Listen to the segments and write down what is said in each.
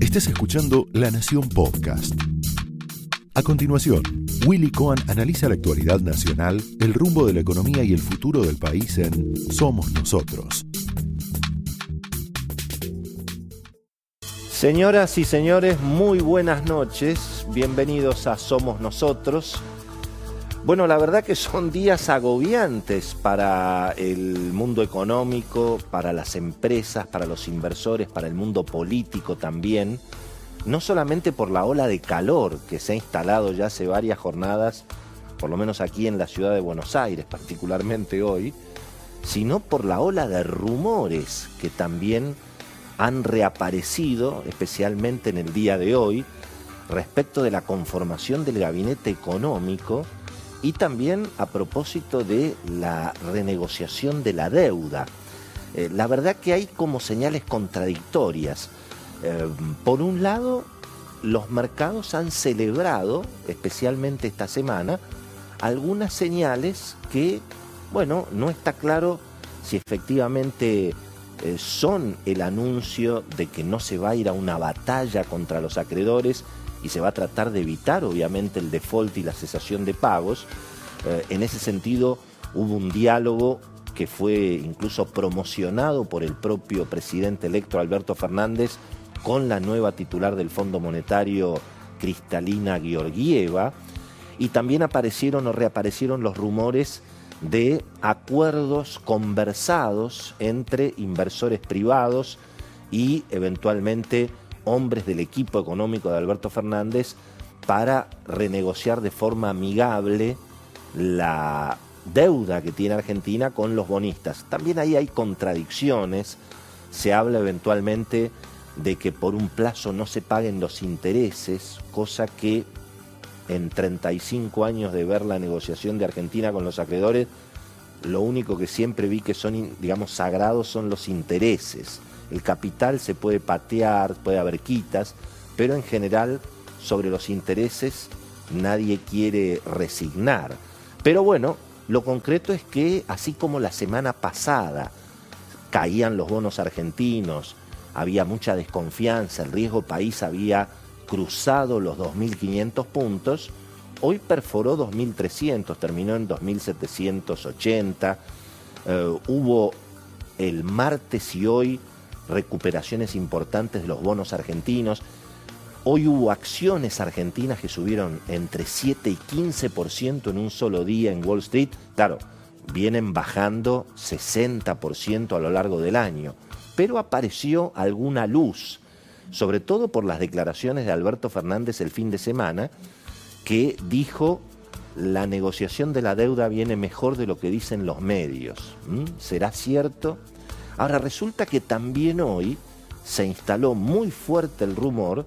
Estás escuchando La Nación Podcast. A continuación, Willy Cohen analiza la actualidad nacional, el rumbo de la economía y el futuro del país en Somos Nosotros. Señoras y señores, muy buenas noches. Bienvenidos a Somos Nosotros. Bueno, la verdad que son días agobiantes para el mundo económico, para las empresas, para los inversores, para el mundo político también. No solamente por la ola de calor que se ha instalado ya hace varias jornadas, por lo menos aquí en la ciudad de Buenos Aires, particularmente hoy, sino por la ola de rumores que también han reaparecido, especialmente en el día de hoy, respecto de la conformación del gabinete económico y también a propósito de la renegociación de la deuda. Eh, la verdad que hay como señales contradictorias. Eh, por un lado, los mercados han celebrado, especialmente esta semana, algunas señales que, bueno, no está claro si efectivamente eh, son el anuncio de que no se va a ir a una batalla contra los acreedores y se va a tratar de evitar obviamente el default y la cesación de pagos. Eh, en ese sentido hubo un diálogo que fue incluso promocionado por el propio presidente electo Alberto Fernández con la nueva titular del Fondo Monetario Cristalina Georgieva y también aparecieron o reaparecieron los rumores de acuerdos conversados entre inversores privados y eventualmente hombres del equipo económico de Alberto Fernández para renegociar de forma amigable la deuda que tiene Argentina con los bonistas. También ahí hay contradicciones, se habla eventualmente de que por un plazo no se paguen los intereses, cosa que en 35 años de ver la negociación de Argentina con los acreedores, lo único que siempre vi que son, digamos, sagrados son los intereses. El capital se puede patear, puede haber quitas, pero en general sobre los intereses nadie quiere resignar. Pero bueno, lo concreto es que así como la semana pasada caían los bonos argentinos, había mucha desconfianza, el riesgo país había cruzado los 2.500 puntos, hoy perforó 2.300, terminó en 2.780, eh, hubo el martes y hoy recuperaciones importantes de los bonos argentinos. Hoy hubo acciones argentinas que subieron entre 7 y 15% en un solo día en Wall Street. Claro, vienen bajando 60% a lo largo del año. Pero apareció alguna luz, sobre todo por las declaraciones de Alberto Fernández el fin de semana, que dijo la negociación de la deuda viene mejor de lo que dicen los medios. ¿Mm? ¿Será cierto? Ahora resulta que también hoy se instaló muy fuerte el rumor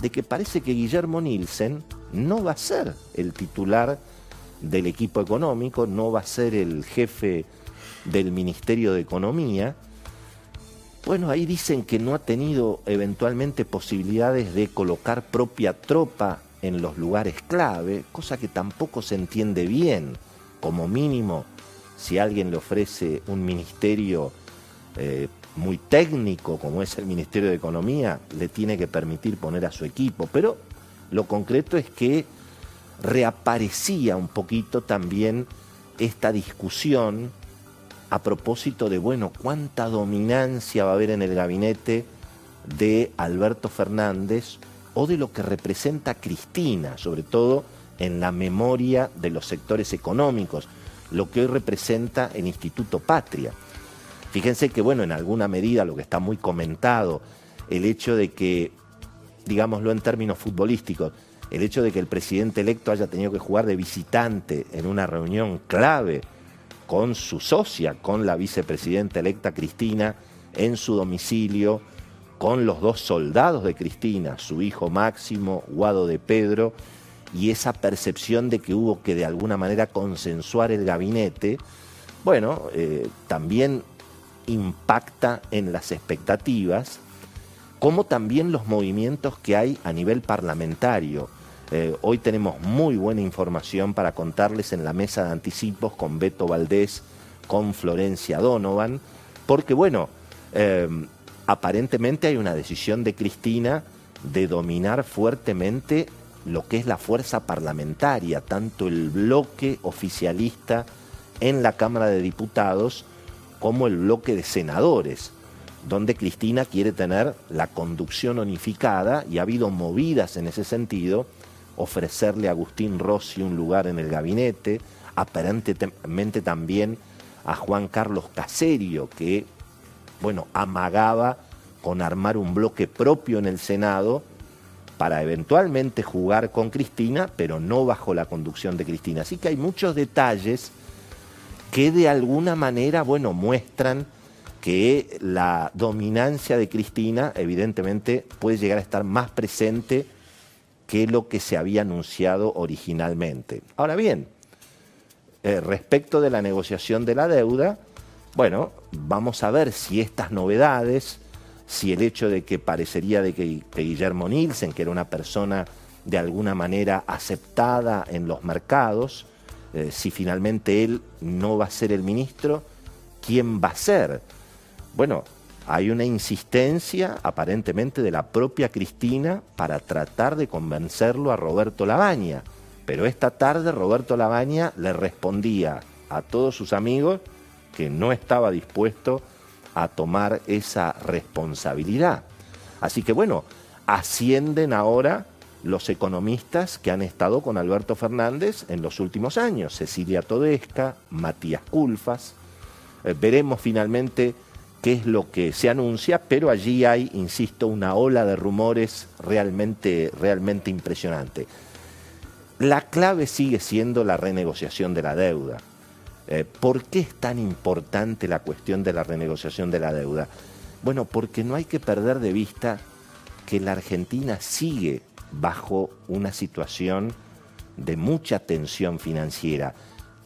de que parece que Guillermo Nielsen no va a ser el titular del equipo económico, no va a ser el jefe del Ministerio de Economía. Bueno, ahí dicen que no ha tenido eventualmente posibilidades de colocar propia tropa en los lugares clave, cosa que tampoco se entiende bien. Como mínimo, si alguien le ofrece un ministerio eh, muy técnico como es el Ministerio de Economía, le tiene que permitir poner a su equipo. Pero lo concreto es que reaparecía un poquito también esta discusión a propósito de, bueno, cuánta dominancia va a haber en el gabinete de Alberto Fernández o de lo que representa Cristina, sobre todo en la memoria de los sectores económicos, lo que hoy representa el Instituto Patria. Fíjense que, bueno, en alguna medida lo que está muy comentado, el hecho de que, digámoslo en términos futbolísticos, el hecho de que el presidente electo haya tenido que jugar de visitante en una reunión clave con su socia, con la vicepresidenta electa Cristina, en su domicilio, con los dos soldados de Cristina, su hijo Máximo, Guado de Pedro, y esa percepción de que hubo que de alguna manera consensuar el gabinete, bueno, eh, también impacta en las expectativas, como también los movimientos que hay a nivel parlamentario. Eh, hoy tenemos muy buena información para contarles en la mesa de anticipos con Beto Valdés, con Florencia Donovan, porque bueno, eh, aparentemente hay una decisión de Cristina de dominar fuertemente lo que es la fuerza parlamentaria, tanto el bloque oficialista en la Cámara de Diputados como el bloque de senadores, donde Cristina quiere tener la conducción unificada y ha habido movidas en ese sentido, ofrecerle a Agustín Rossi un lugar en el gabinete, aparentemente también a Juan Carlos Caserio, que, bueno, amagaba con armar un bloque propio en el Senado para eventualmente jugar con Cristina, pero no bajo la conducción de Cristina. Así que hay muchos detalles que de alguna manera, bueno, muestran que la dominancia de Cristina evidentemente puede llegar a estar más presente que lo que se había anunciado originalmente. Ahora bien, eh, respecto de la negociación de la deuda, bueno, vamos a ver si estas novedades, si el hecho de que parecería de que, Guillermo Nielsen, que era una persona de alguna manera aceptada en los mercados, eh, si finalmente él no va a ser el ministro, ¿quién va a ser? Bueno, hay una insistencia aparentemente de la propia Cristina para tratar de convencerlo a Roberto Labaña. Pero esta tarde Roberto Labaña le respondía a todos sus amigos que no estaba dispuesto a tomar esa responsabilidad. Así que bueno, ascienden ahora los economistas que han estado con Alberto Fernández en los últimos años, Cecilia Todesca, Matías Culfas. Eh, veremos finalmente qué es lo que se anuncia, pero allí hay, insisto, una ola de rumores realmente, realmente impresionante. La clave sigue siendo la renegociación de la deuda. Eh, ¿Por qué es tan importante la cuestión de la renegociación de la deuda? Bueno, porque no hay que perder de vista que la Argentina sigue bajo una situación de mucha tensión financiera.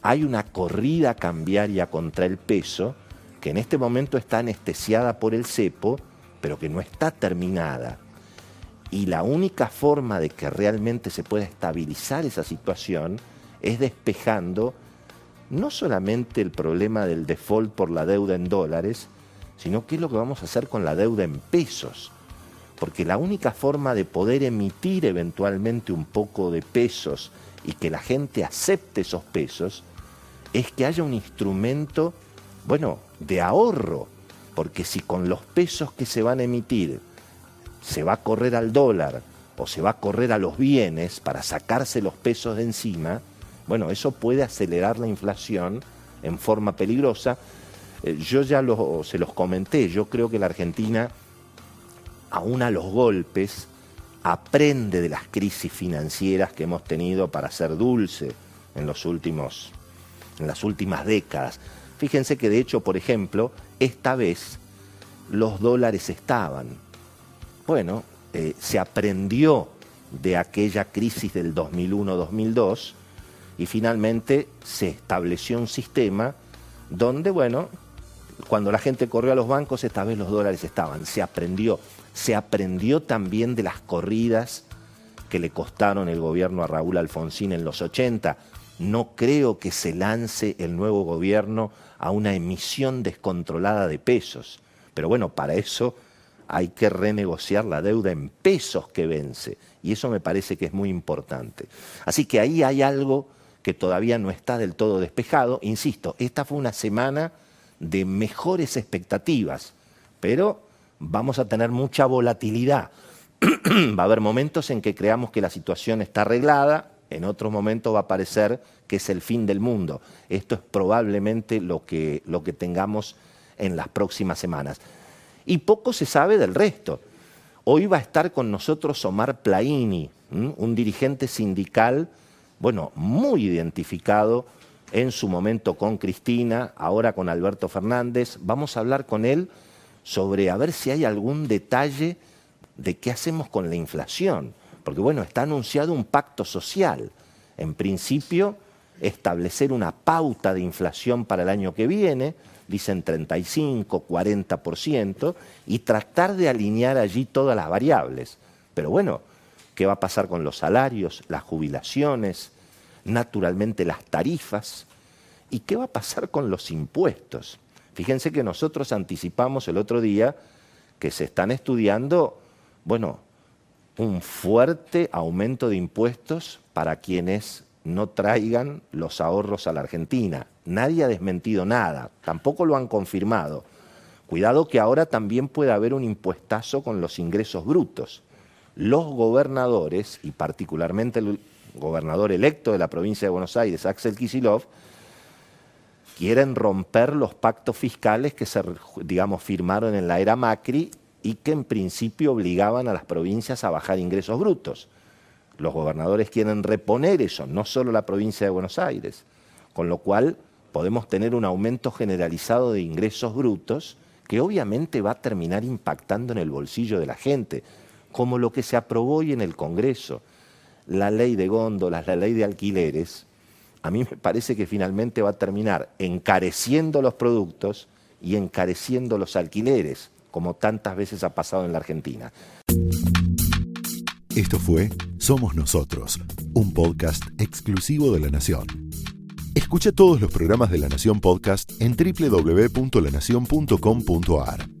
Hay una corrida cambiaria contra el peso que en este momento está anestesiada por el cepo, pero que no está terminada. Y la única forma de que realmente se pueda estabilizar esa situación es despejando no solamente el problema del default por la deuda en dólares, sino qué es lo que vamos a hacer con la deuda en pesos. Porque la única forma de poder emitir eventualmente un poco de pesos y que la gente acepte esos pesos es que haya un instrumento, bueno, de ahorro. Porque si con los pesos que se van a emitir se va a correr al dólar o se va a correr a los bienes para sacarse los pesos de encima, bueno, eso puede acelerar la inflación en forma peligrosa. Eh, yo ya se los comenté, yo creo que la Argentina, aún a los golpes, aprende de las crisis financieras que hemos tenido para ser dulce en los últimos en las últimas décadas. Fíjense que de hecho, por ejemplo, esta vez los dólares estaban bueno, eh, se aprendió de aquella crisis del 2001-2002 y finalmente se estableció un sistema donde, bueno, cuando la gente corrió a los bancos, esta vez los dólares estaban, se aprendió. Se aprendió también de las corridas que le costaron el gobierno a Raúl Alfonsín en los 80. No creo que se lance el nuevo gobierno a una emisión descontrolada de pesos. Pero bueno, para eso hay que renegociar la deuda en pesos que vence. Y eso me parece que es muy importante. Así que ahí hay algo que todavía no está del todo despejado. Insisto, esta fue una semana de mejores expectativas, pero vamos a tener mucha volatilidad. va a haber momentos en que creamos que la situación está arreglada, en otros momentos va a parecer que es el fin del mundo. Esto es probablemente lo que, lo que tengamos en las próximas semanas y poco se sabe del resto. Hoy va a estar con nosotros Omar Plaini, un dirigente sindical, bueno, muy identificado en su momento con Cristina, ahora con Alberto Fernández. Vamos a hablar con él sobre a ver si hay algún detalle de qué hacemos con la inflación. Porque bueno, está anunciado un pacto social. En principio, establecer una pauta de inflación para el año que viene, dicen 35, 40%, y tratar de alinear allí todas las variables. Pero bueno, ¿qué va a pasar con los salarios, las jubilaciones, naturalmente las tarifas? ¿Y qué va a pasar con los impuestos? Fíjense que nosotros anticipamos el otro día que se están estudiando, bueno, un fuerte aumento de impuestos para quienes no traigan los ahorros a la Argentina. Nadie ha desmentido nada, tampoco lo han confirmado. Cuidado que ahora también puede haber un impuestazo con los ingresos brutos. Los gobernadores, y particularmente el gobernador electo de la provincia de Buenos Aires, Axel Kisilov, quieren romper los pactos fiscales que se, digamos, firmaron en la era Macri y que en principio obligaban a las provincias a bajar ingresos brutos. Los gobernadores quieren reponer eso, no solo la provincia de Buenos Aires, con lo cual podemos tener un aumento generalizado de ingresos brutos que obviamente va a terminar impactando en el bolsillo de la gente, como lo que se aprobó hoy en el Congreso, la ley de góndolas, la ley de alquileres, a mí me parece que finalmente va a terminar encareciendo los productos y encareciendo los alquileres, como tantas veces ha pasado en la Argentina. Esto fue Somos Nosotros, un podcast exclusivo de La Nación. Escucha todos los programas de La Nación Podcast en www.lanacion.com.ar.